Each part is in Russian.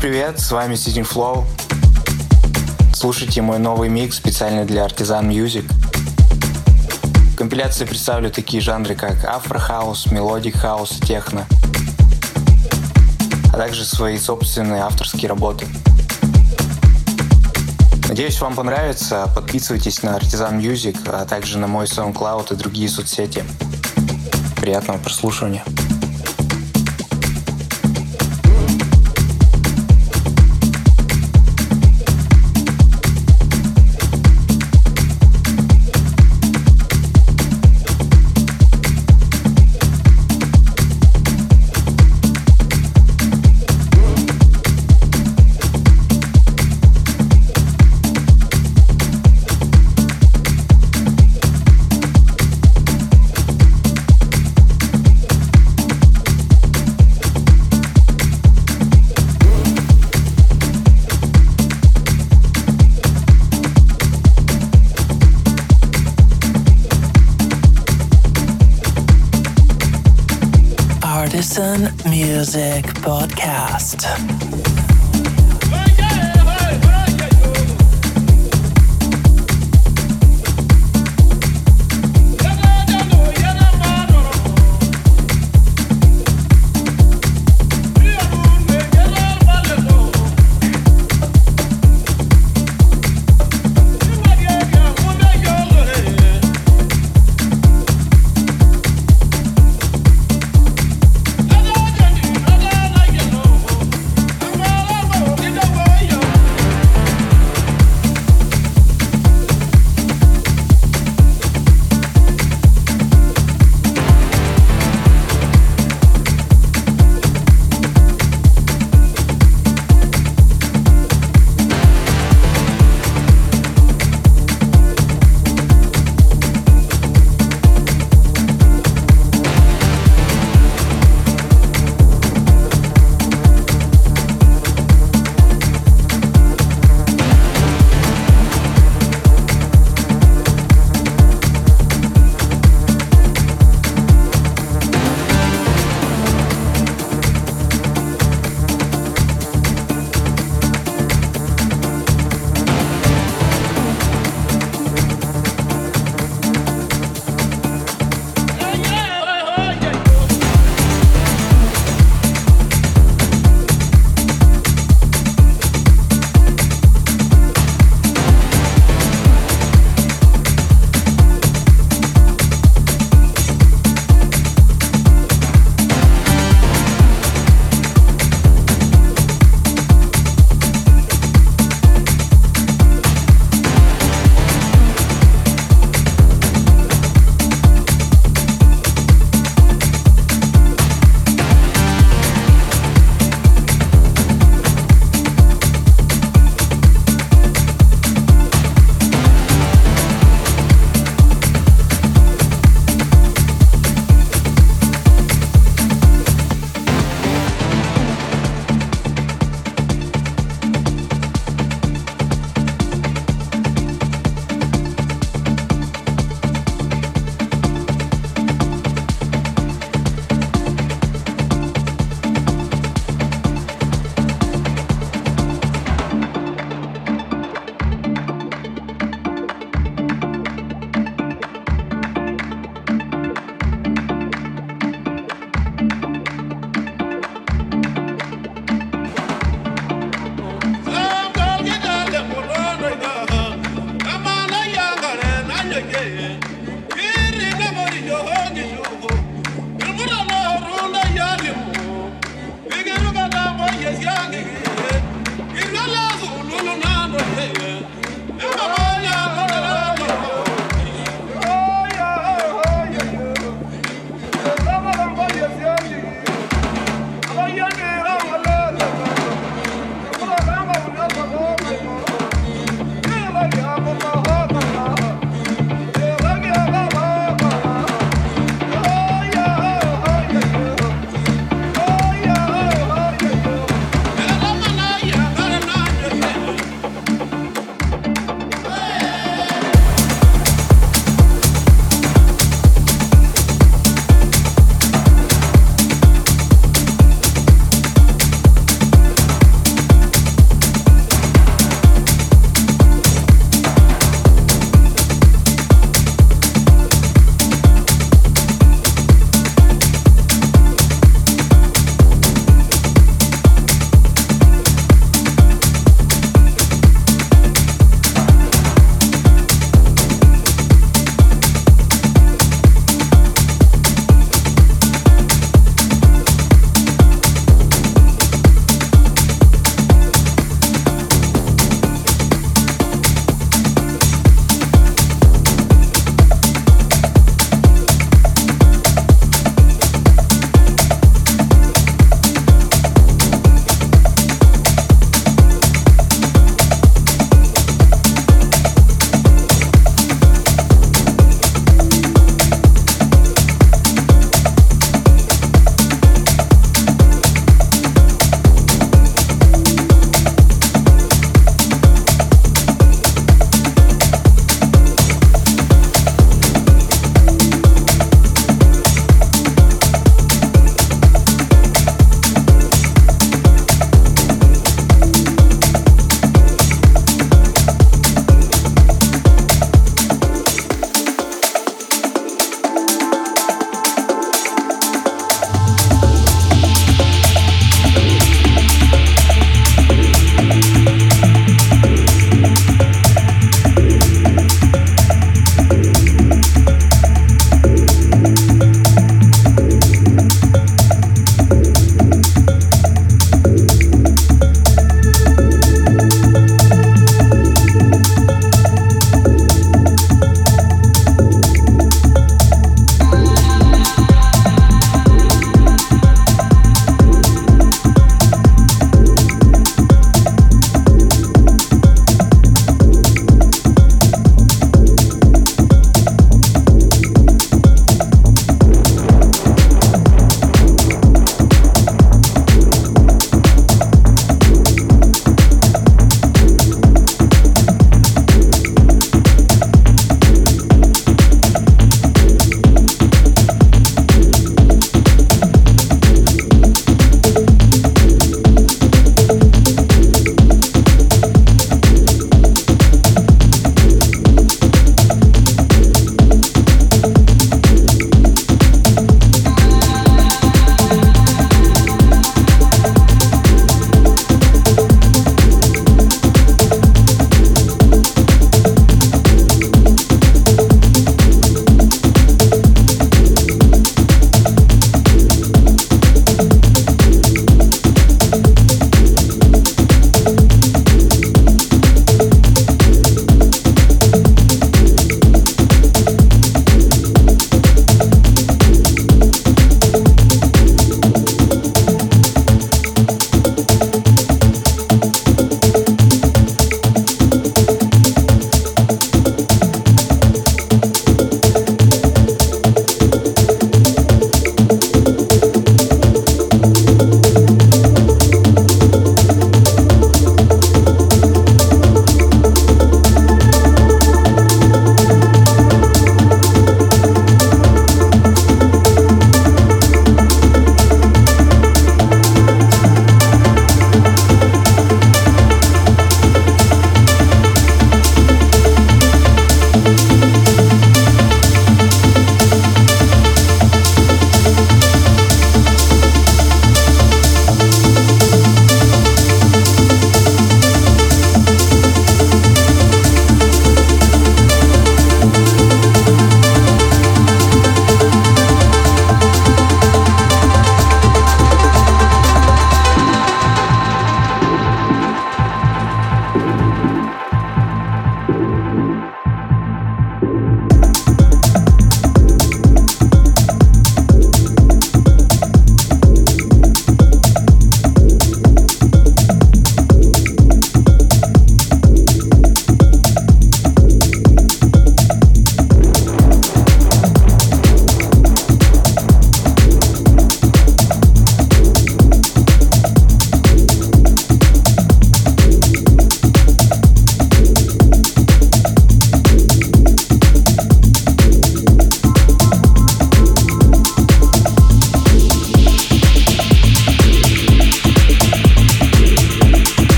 Привет, с вами Sitting Flow. Слушайте мой новый микс специально для Artisan Music. Компиляции представлю такие жанры, как afro house, melodic house и техно, а также свои собственные авторские работы. Надеюсь, вам понравится. Подписывайтесь на Artisan Music, а также на мой SoundCloud и другие соцсети. Приятного прослушивания. Music Podcast.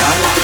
나는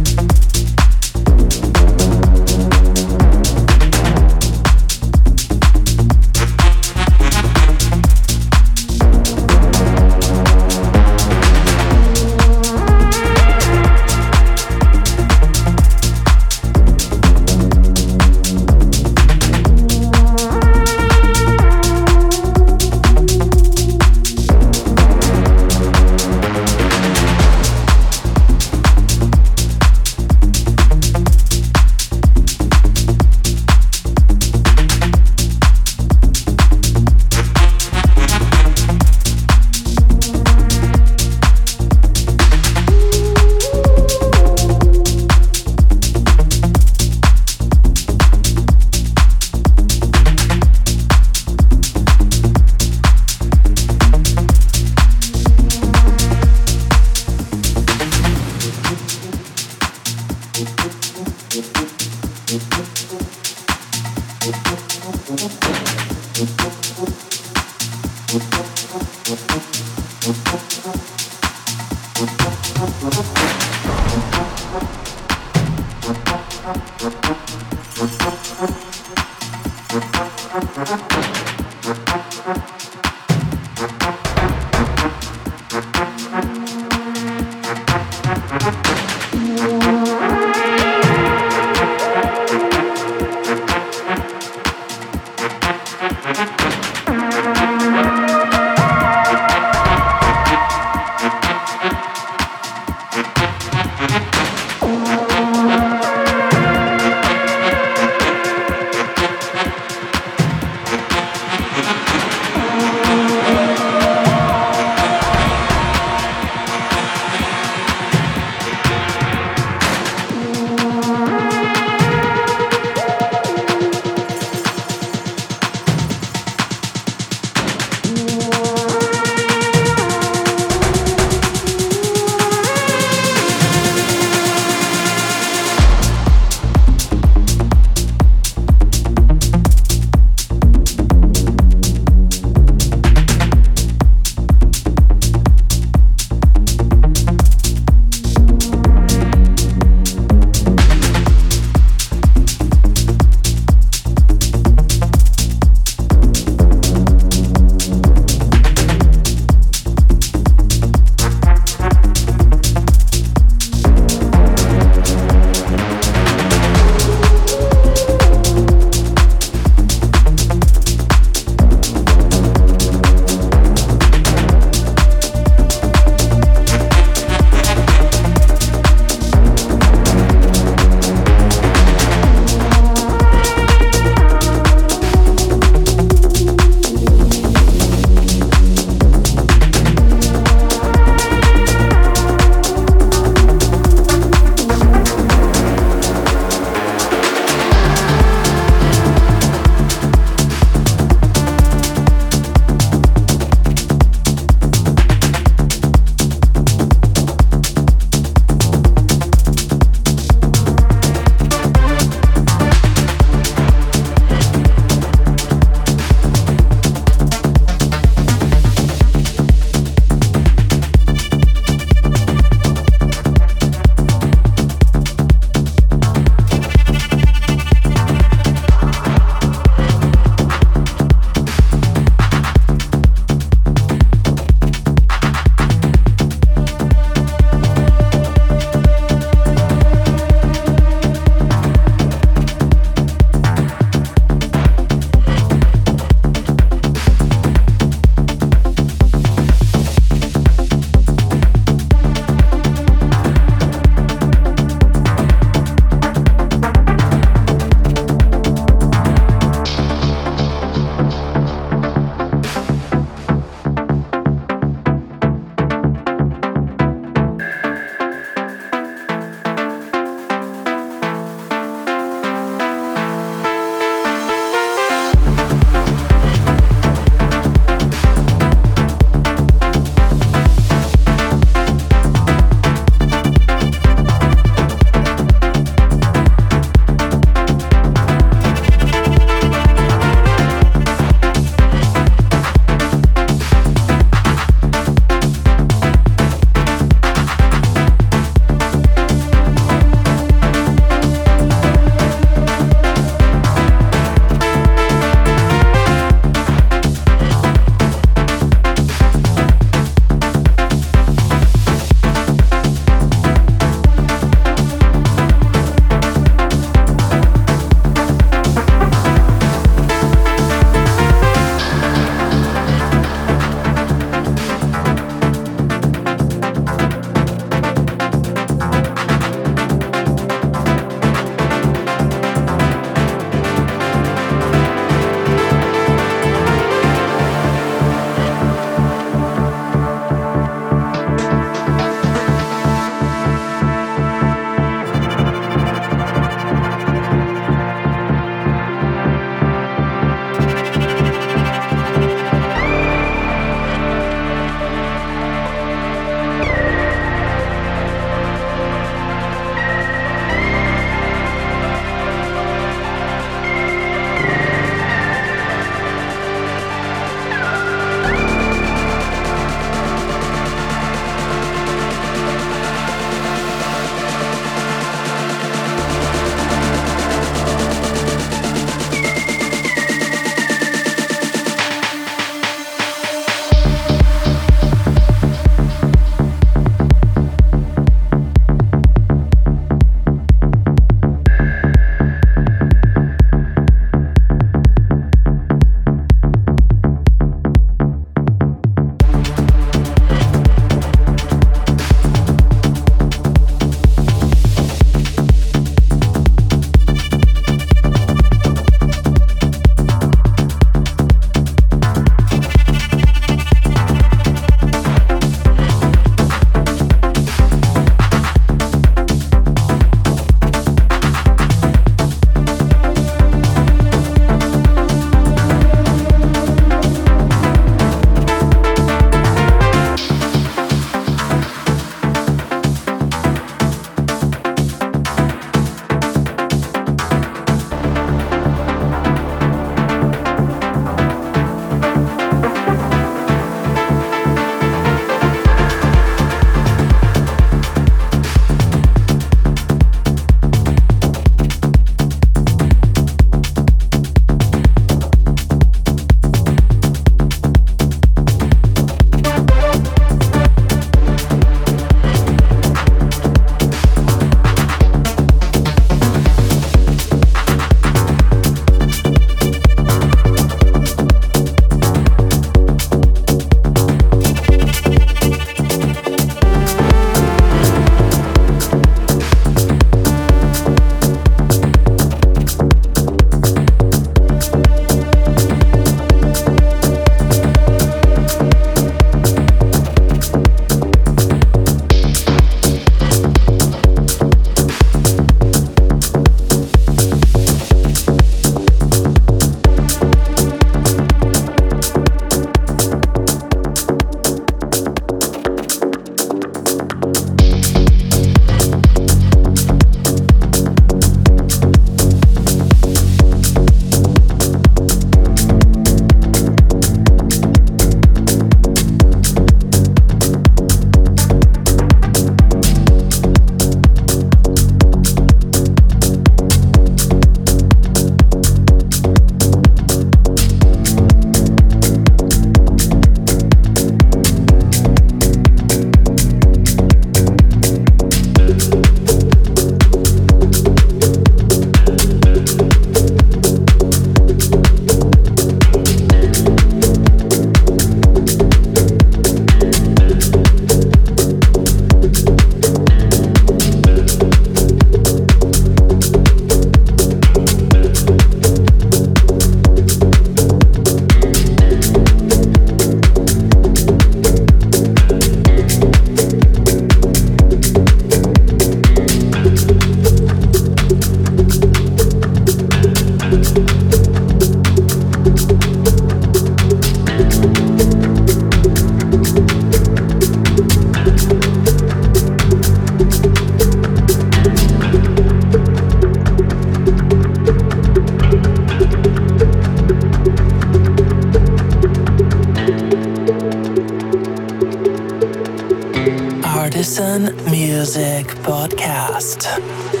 Artisan Music Podcast.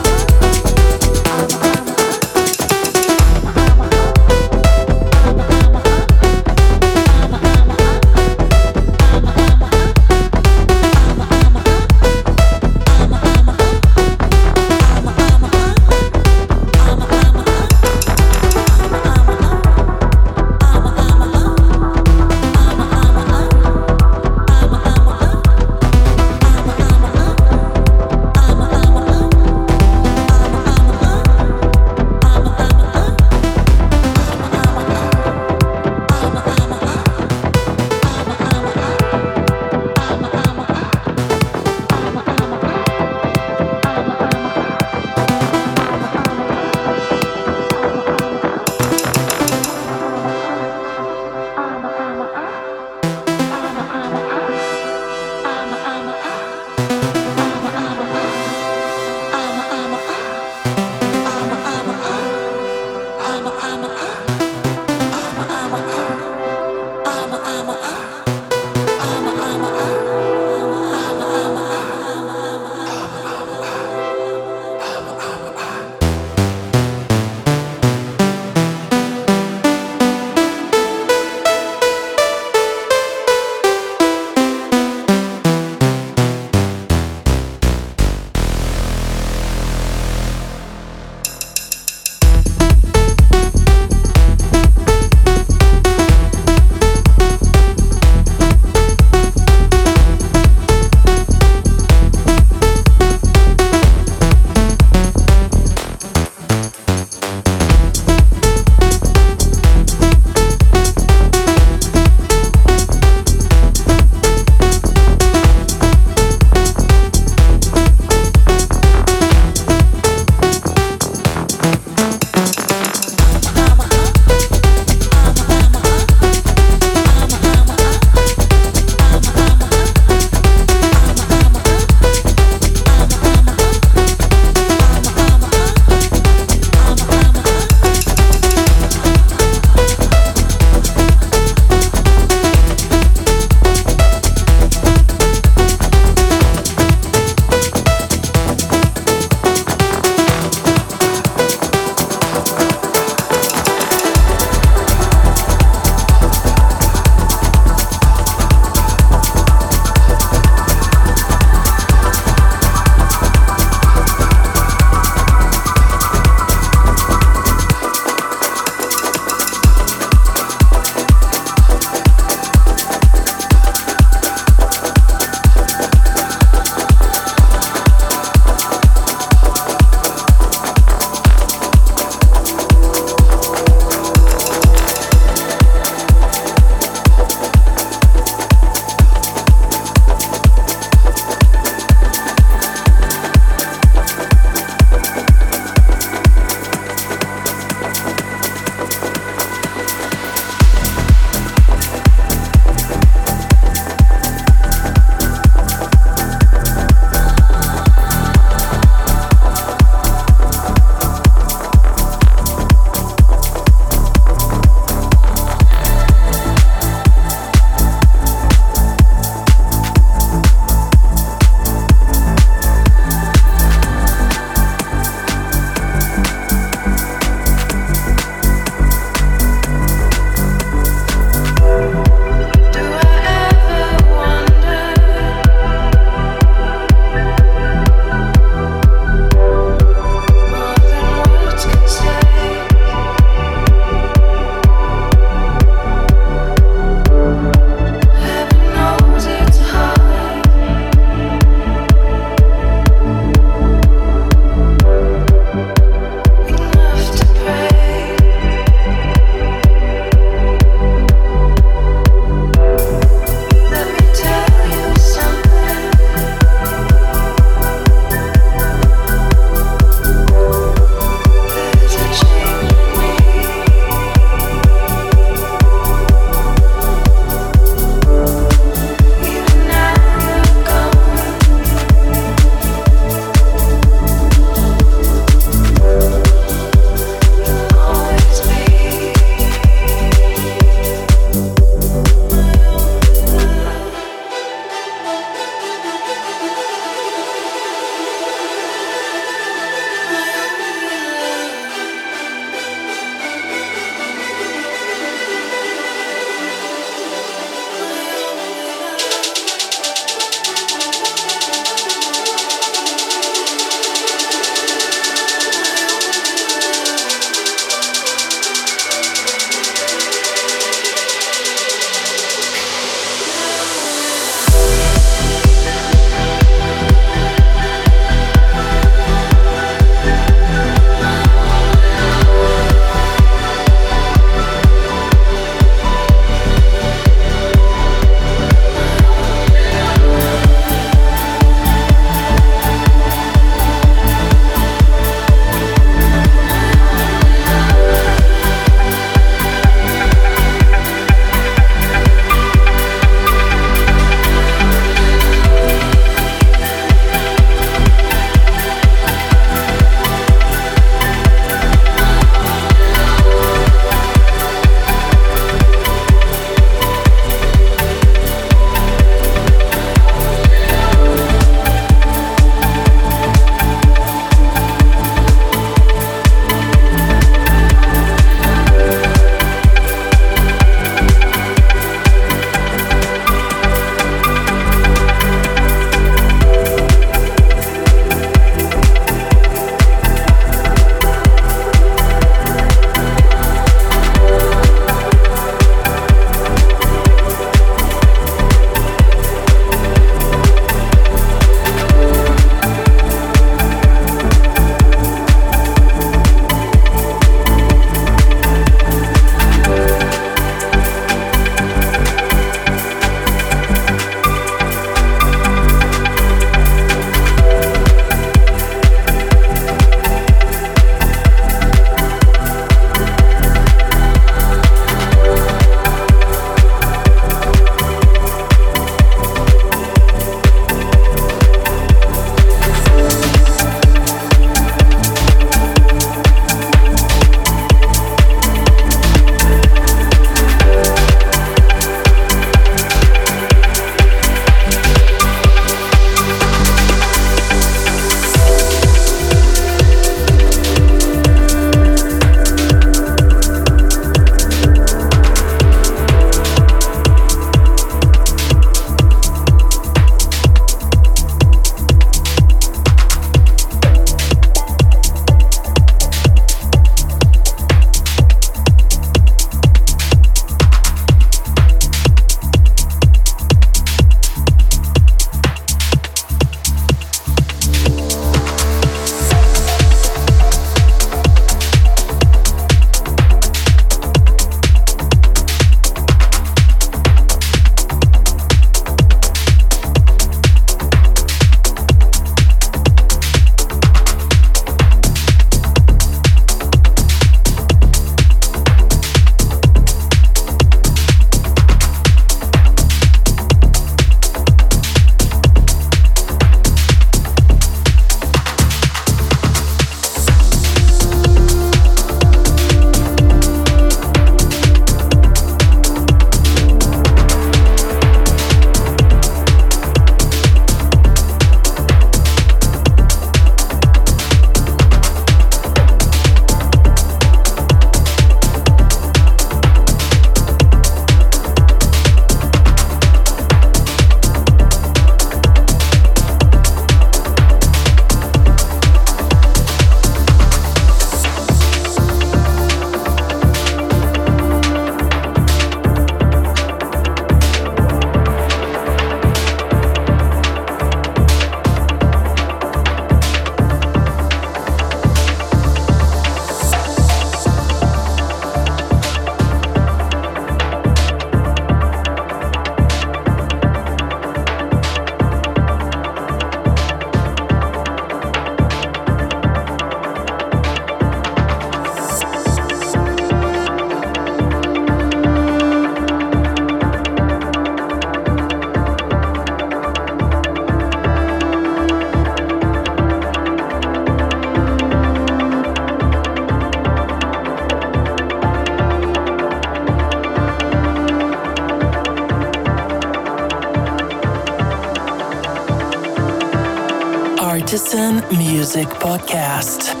Music Podcast.